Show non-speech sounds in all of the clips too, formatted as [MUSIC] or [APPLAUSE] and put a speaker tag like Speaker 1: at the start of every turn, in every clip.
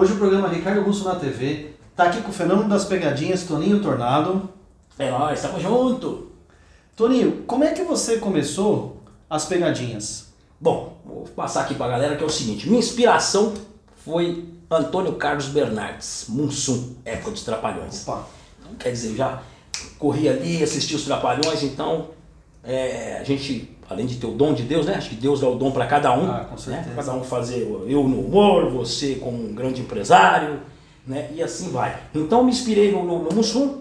Speaker 1: Hoje o programa Ricardo Russo na TV tá aqui com o fenômeno das pegadinhas, Toninho Tornado.
Speaker 2: É nóis, estamos junto.
Speaker 1: Toninho, como é que você começou as pegadinhas?
Speaker 2: Bom, vou passar aqui pra galera que é o seguinte, minha inspiração foi Antônio Carlos Bernardes, Munsum, época dos Trapalhões.
Speaker 1: Opa,
Speaker 2: quer dizer, já corri ali, assisti os Trapalhões, então é, a gente, além de ter o dom de Deus, né? Acho que Deus dá o dom para cada um.
Speaker 1: Ah.
Speaker 2: Né? Cada um fazer eu no humor, você como um grande empresário, né? E assim vai. Então me inspirei no, no, no Mussum,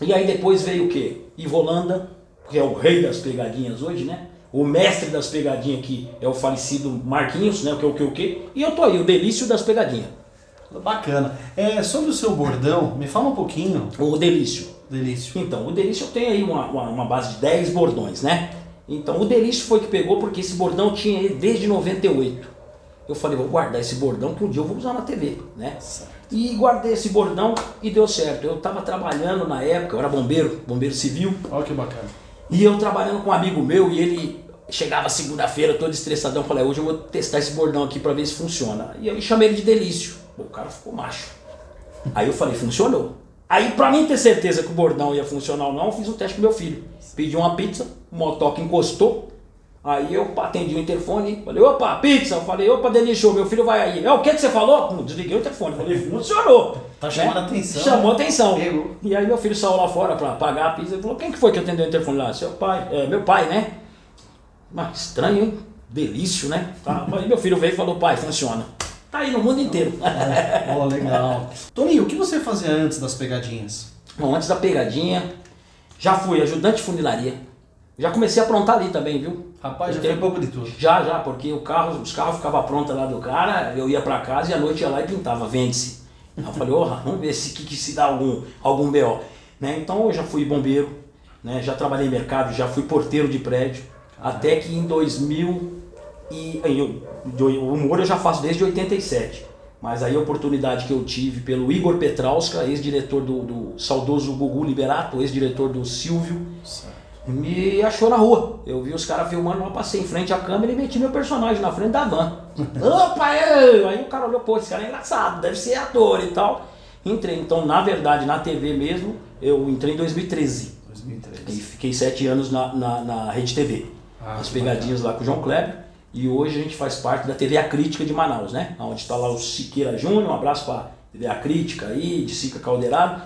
Speaker 2: e aí depois veio o quê? Ivo Holanda, que é o rei das pegadinhas hoje, né? O mestre das pegadinhas que é o falecido Marquinhos, né? O que o que o que? E eu tô aí, o delício das pegadinhas.
Speaker 1: bacana. É, sobre o seu bordão, me fala um pouquinho,
Speaker 2: O delício.
Speaker 1: Delício.
Speaker 2: Então, o Delício eu tenho aí uma, uma, uma base de 10 bordões, né? Então, o Delício foi que pegou porque esse bordão tinha ele desde 98. Eu falei, vou guardar esse bordão que um dia eu vou usar na TV, né?
Speaker 1: Certo.
Speaker 2: E guardei esse bordão e deu certo. Eu estava trabalhando na época, eu era bombeiro, bombeiro civil,
Speaker 1: Olha que bacana.
Speaker 2: e eu trabalhando com um amigo meu e ele chegava segunda-feira todo estressadão, falei, hoje eu vou testar esse bordão aqui para ver se funciona. E eu chamei ele de Delício. O cara ficou macho. Aí eu falei, funcionou. Aí pra mim ter certeza que o bordão ia funcionar ou não, eu fiz um teste com meu filho. Pedi uma pizza, o motoca encostou. Aí eu atendi o interfone, falei, opa, pizza. Eu falei, opa, Delício, meu filho vai aí. É o que, que você falou? Pum, Desliguei o telefone, falei, funcionou.
Speaker 1: Tá chamando a atenção.
Speaker 2: Chamou atenção.
Speaker 1: Pegou.
Speaker 2: E aí meu filho saiu lá fora pra pagar a pizza e falou, quem que foi que atendeu o interfone lá? Seu pai, é, meu pai, né? Mas estranho, hein? Delício, né? Tá. Aí meu filho veio e falou, pai, funciona. Tá aí no mundo inteiro. [LAUGHS]
Speaker 1: Oh, legal. Toninho, o que você fazia antes das pegadinhas?
Speaker 2: Bom, antes da pegadinha, já fui ajudante de funilaria. Já comecei a aprontar ali também, viu?
Speaker 1: Rapaz, já foi
Speaker 2: tenho-
Speaker 1: pouco de tudo.
Speaker 2: Já, já, porque o carro, os carros ficavam prontos lá do cara, eu ia pra casa e à noite ia lá e pintava, vende-se. Eu falei, "Orra, vamos ver se que, que se dá algum, algum BO. Né? Então eu já fui bombeiro, né? já trabalhei em mercado, já fui porteiro de prédio, até que em 2000 e aí eu- o humor eu já faço desde 87. Mas aí a oportunidade que eu tive pelo Igor Petrauska, ex-diretor do, do saudoso Gugu Liberato, ex-diretor do Silvio, me achou na rua. Eu vi os caras filmando, eu passei em frente à câmera e meti meu personagem na frente da van. [LAUGHS] Opa, eu! Aí o cara olhou, pô, esse cara é engraçado, deve ser ator e tal. Entrei, então, na verdade, na TV mesmo, eu entrei em 2013.
Speaker 1: 2013.
Speaker 2: E fiquei sete anos na, na, na Rede TV.
Speaker 1: Ah,
Speaker 2: As pegadinhas lá com o João Kleber. E hoje a gente faz parte da TV A Crítica de Manaus, né? Onde está lá o Siqueira Júnior, um abraço para TV A Crítica aí, de Sica Caldeirado.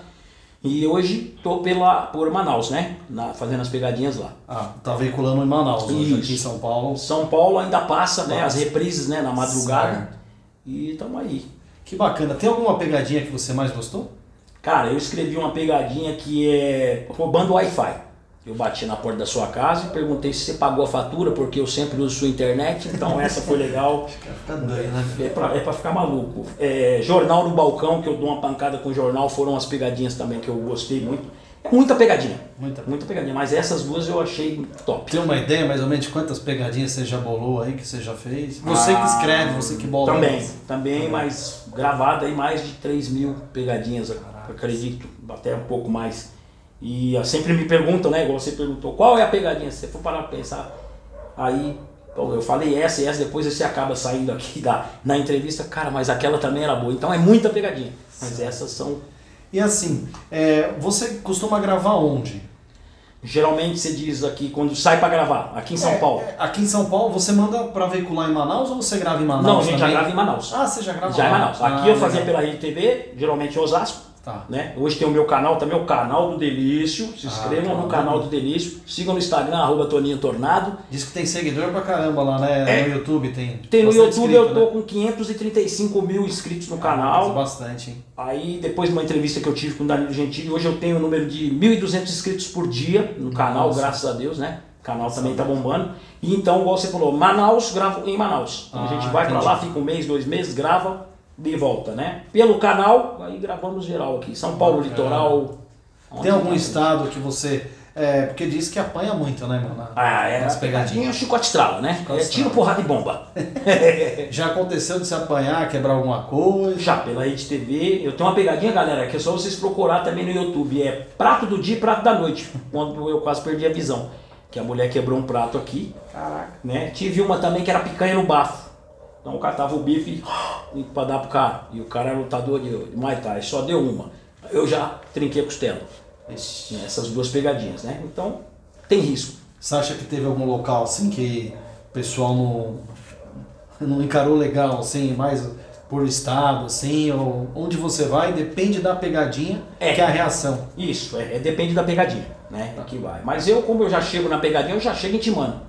Speaker 2: E hoje tô pela, por Manaus, né? Na, fazendo as pegadinhas lá.
Speaker 1: Ah, tá veiculando em Manaus, hoje aqui em São Paulo.
Speaker 2: São Paulo ainda passa, né? As
Speaker 1: Passa.
Speaker 2: reprises, né? Na madrugada.
Speaker 1: Certo.
Speaker 2: E estamos aí.
Speaker 1: Que bacana. Tem alguma pegadinha que você mais gostou?
Speaker 2: Cara, eu escrevi uma pegadinha que é roubando Wi-Fi. Eu bati na porta da sua casa e perguntei se você pagou a fatura, porque eu sempre uso sua internet, então essa foi legal.
Speaker 1: Fica doido, né?
Speaker 2: É pra, é pra ficar maluco. É, jornal no balcão, que eu dou uma pancada com o jornal, foram as pegadinhas também que eu gostei muito. É muita pegadinha.
Speaker 1: Muita.
Speaker 2: Muita pegadinha, mas essas duas eu achei top.
Speaker 1: Tem uma ideia mais ou menos de quantas pegadinhas você já bolou aí, que você já fez? Você que escreve, você que bola.
Speaker 2: Também,
Speaker 1: elas.
Speaker 2: também, mas gravada aí mais de 3 mil pegadinhas, acredito, até um pouco mais. E ah, sempre me perguntam, né? Igual você perguntou, qual é a pegadinha? Se você for parar pra pensar, aí eu falei essa e essa, depois você acaba saindo aqui [LAUGHS] da, na entrevista, cara, mas aquela também era boa. Então é muita pegadinha. Mas essas são.
Speaker 1: E assim, é, você costuma gravar onde?
Speaker 2: Geralmente você diz aqui quando sai pra gravar, aqui em São
Speaker 1: É,
Speaker 2: Paulo.
Speaker 1: é, aqui em São Paulo, você manda pra veicular em Manaus ou você grava em Manaus?
Speaker 2: Não, a gente já
Speaker 1: também?
Speaker 2: grava em Manaus.
Speaker 1: Ah, você já grava
Speaker 2: Já em
Speaker 1: lá.
Speaker 2: Manaus.
Speaker 1: Ah,
Speaker 2: Aqui eu fazia
Speaker 1: legal.
Speaker 2: pela Rede TV, geralmente em Osasco.
Speaker 1: Tá.
Speaker 2: né? Hoje tem o meu canal também, o canal do Delício. Se
Speaker 1: Ah,
Speaker 2: inscrevam
Speaker 1: canal
Speaker 2: no canal do Delício. Sigam no Instagram, arroba Toninho Tornado.
Speaker 1: Diz que tem seguidor pra caramba lá, né?
Speaker 2: É.
Speaker 1: No YouTube tem.
Speaker 2: Tem no
Speaker 1: bastante
Speaker 2: YouTube,
Speaker 1: inscrito,
Speaker 2: eu tô
Speaker 1: né?
Speaker 2: com 535 mil inscritos no
Speaker 1: Ah,
Speaker 2: canal.
Speaker 1: Bastante, hein?
Speaker 2: Aí, depois de uma entrevista que eu tive com o Danilo Gentili, hoje eu tenho um número de 1.200 inscritos por dia no canal,
Speaker 1: Nossa.
Speaker 2: graças a Deus, né? O canal também tá bombando. E então, igual você falou, Manaus, gravo em Manaus. Então, a
Speaker 1: Ah,
Speaker 2: gente vai pra
Speaker 1: entendi.
Speaker 2: lá, fica um mês, dois meses, grava de volta, né? Pelo canal, aí gravamos geral aqui. São Paulo,
Speaker 1: Bacana.
Speaker 2: Litoral.
Speaker 1: Tem algum
Speaker 2: Onde-
Speaker 1: estado que você. É, porque diz que apanha muito, né, mano?
Speaker 2: Ah, é.
Speaker 1: Nas
Speaker 2: As
Speaker 1: pegadinhas.
Speaker 2: pegadinhas, chicote estrala, né?
Speaker 1: Chicote
Speaker 2: É tiro, porrada e bomba. [LAUGHS]
Speaker 1: Já aconteceu de se apanhar, quebrar alguma coisa?
Speaker 2: Já pela Rede TV, eu tenho uma pegadinha, galera, que é só vocês procurar também no YouTube. É prato do dia e prato da noite. [LAUGHS] Quando eu quase perdi a visão. Que a mulher quebrou um prato aqui,
Speaker 1: Caraca.
Speaker 2: né? Tive uma também que era picanha no bafo. Então o cara tava o bife pra dar pro cara. E o cara é lutador de, de Muay Thai, só deu uma. Eu já trinquei a costela.
Speaker 1: Ixi.
Speaker 2: Essas duas pegadinhas, né? Então tem risco.
Speaker 1: Você acha que teve algum local assim que o pessoal não, não encarou legal, assim, mais por estado, assim, ou onde você vai, depende da pegadinha
Speaker 2: É.
Speaker 1: que é a reação.
Speaker 2: Isso, é, é, depende da pegadinha, né? Que vai. Mas eu, como eu já chego na pegadinha, eu já chego intimando.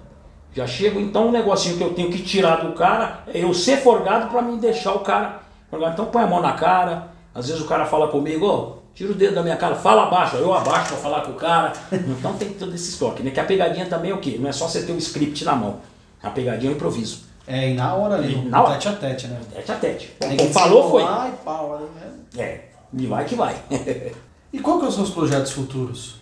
Speaker 2: Já chego, então um negocinho que eu tenho que tirar do cara é eu ser forgado pra me deixar o cara. Então põe a mão na cara, às vezes o cara fala comigo, ó, tira o dedo da minha cara, fala abaixo, eu abaixo pra falar com o cara. Então tem todo esse estoque, né? Que a pegadinha também é o quê? Não é só você ter um script na mão. A pegadinha é um improviso.
Speaker 1: É, e na hora ali,
Speaker 2: na hora.
Speaker 1: tete a tete, né?
Speaker 2: Tete a tete.
Speaker 1: Tem
Speaker 2: Como falou, foi.
Speaker 1: e pau né?
Speaker 2: É, e vai que vai.
Speaker 1: E qual que são os seus projetos futuros?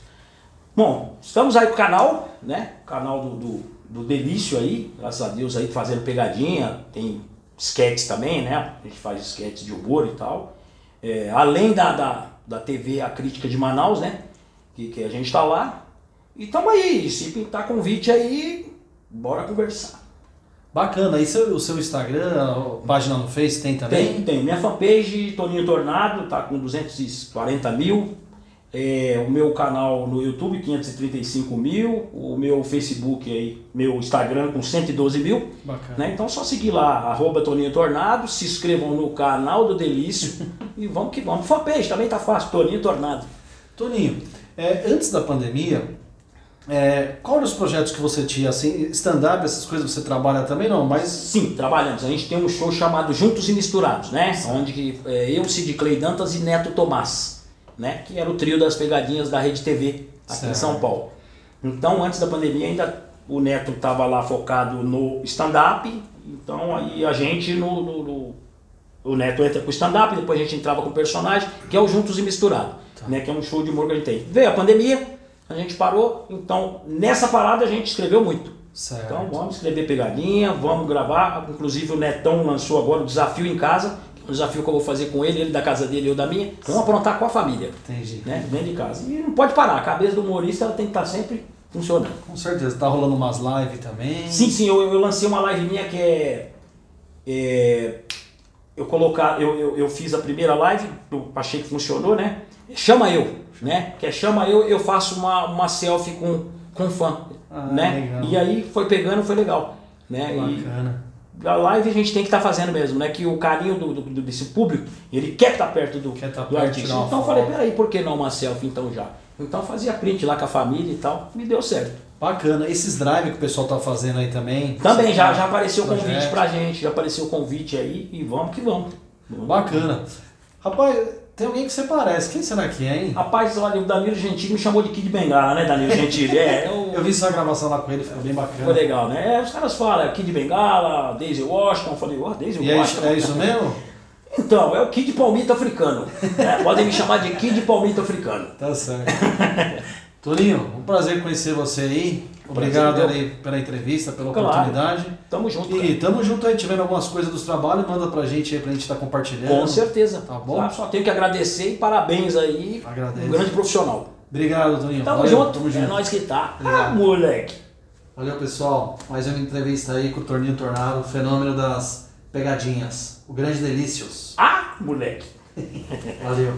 Speaker 2: Bom, estamos aí com o canal, né? O canal do, do, do Delício aí, graças a Deus aí fazendo pegadinha, tem sketches também, né? A gente faz sketches de humor e tal. É, além da, da, da TV A Crítica de Manaus, né? Que, que a gente tá lá. E tamo aí, se pintar convite aí, bora conversar.
Speaker 1: Bacana, e seu, o seu Instagram, página no Face tem também?
Speaker 2: Tem, tem. Minha fanpage, Toninho Tornado, tá com 240 mil. É, o meu canal no YouTube, 535 mil. O meu Facebook aí, meu Instagram com 112 mil.
Speaker 1: Bacana.
Speaker 2: Né? Então só seguir lá, arroba Toninho Tornado, se inscrevam no canal do Delício [LAUGHS] e vamos que vamos. Fanpage também tá fácil, Toninho Tornado.
Speaker 1: Toninho, é, antes da pandemia, é, qual eram os projetos que você tinha? Assim, stand-up, essas coisas você trabalha também? Não, mas
Speaker 2: Sim, trabalhamos. A gente tem um show chamado Juntos e Misturados, né? Onde que, é, eu, Cid Clay Dantas e Neto Tomás, né? Que era o trio das pegadinhas da Rede TV aqui em
Speaker 1: Certo.
Speaker 2: São Paulo. Então, antes da pandemia, ainda o Neto estava lá focado no stand-up. Então, aí a gente no, no- no- o Neto entra com o stand-up, depois a gente entrava com o personagem, que é o Juntos e Misturado, né? Que é um show de humor que a gente tem. Veio a pandemia, a gente parou. Então, nessa parada a gente escreveu muito.
Speaker 1: Certo.
Speaker 2: Então vamos escrever pegadinha, vamos gravar. Inclusive o Netão lançou agora o desafio em casa, um desafio que eu vou fazer com ele, ele da casa dele e eu da minha. Vamos aprontar com a família,
Speaker 1: entendi.
Speaker 2: né? Dentro de casa. E não pode parar, a cabeça do humorista ela tem que estar sempre funcionando.
Speaker 1: Com certeza, tá rolando umas lives também.
Speaker 2: Sim, sim, eu, eu lancei uma live minha que é. é, eu colocar, eu, eu, eu fiz a primeira live, eu achei que funcionou, né? Chama eu, né? Que é chama eu, eu faço uma, uma selfie com, com fã,
Speaker 1: Ah,
Speaker 2: né?
Speaker 1: legal.
Speaker 2: E aí foi pegando, foi legal, né? E
Speaker 1: Bacana.
Speaker 2: A live a gente tem que estar fazendo mesmo, né? Que o carinho do, do- desse público, ele quer estar perto do,
Speaker 1: Quer tá
Speaker 2: do
Speaker 1: perto,
Speaker 2: artista. Então eu falei, peraí, por que não uma selfie então já? Então fazia print lá com a família e tal, me deu certo.
Speaker 1: Bacana. Esses drive que o pessoal tá fazendo aí também.
Speaker 2: Também já,
Speaker 1: tá-
Speaker 2: já apareceu o convite
Speaker 1: projeto.
Speaker 2: pra gente, já apareceu o convite aí e vamos que vamos.
Speaker 1: Bacana. Rapaz, tem alguém que você parece. Quem será que é, hein?
Speaker 2: Rapaz, olha, o Danilo Gentili me chamou de Kid Bengala, né, Danilo Gentili? É, [LAUGHS] eu,
Speaker 1: Eu vi sua gravação lá com ele, ficou bem bacana.
Speaker 2: foi legal, né? É, os caras falam é Kid Bengala, Daisy Washington, eu falei, ó, Daisy
Speaker 1: E é,
Speaker 2: Washington.
Speaker 1: isso- é isso mesmo? [LAUGHS]
Speaker 2: Então, é o Kid Palmito africano. né? Podem me chamar de Kid Palmito africano.
Speaker 1: Tá certo. [LAUGHS] Toninho, um prazer conhecer você aí. Obrigado
Speaker 2: Prazer,
Speaker 1: aí pela entrevista, pela
Speaker 2: Claro.
Speaker 1: oportunidade.
Speaker 2: Tamo junto, cara.
Speaker 1: E tamo junto aí, tiver algumas coisas dos trabalhos, manda pra gente aí pra gente estar compartilhando.
Speaker 2: Com certeza.
Speaker 1: Tá bom?
Speaker 2: Só tenho que agradecer e parabéns aí.
Speaker 1: Agradeço.
Speaker 2: Um grande profissional.
Speaker 1: Obrigado, Toninho.
Speaker 2: Tamo
Speaker 1: Valeu,
Speaker 2: junto.
Speaker 1: Tamo
Speaker 2: É
Speaker 1: junto.
Speaker 2: nóis que tá. Ah,
Speaker 1: Obrigado.
Speaker 2: moleque.
Speaker 1: Valeu, pessoal. Mais uma entrevista aí com o Torninho Tornado, o fenômeno das pegadinhas. O grande Delícios.
Speaker 2: Ah, moleque. [LAUGHS]
Speaker 1: Valeu.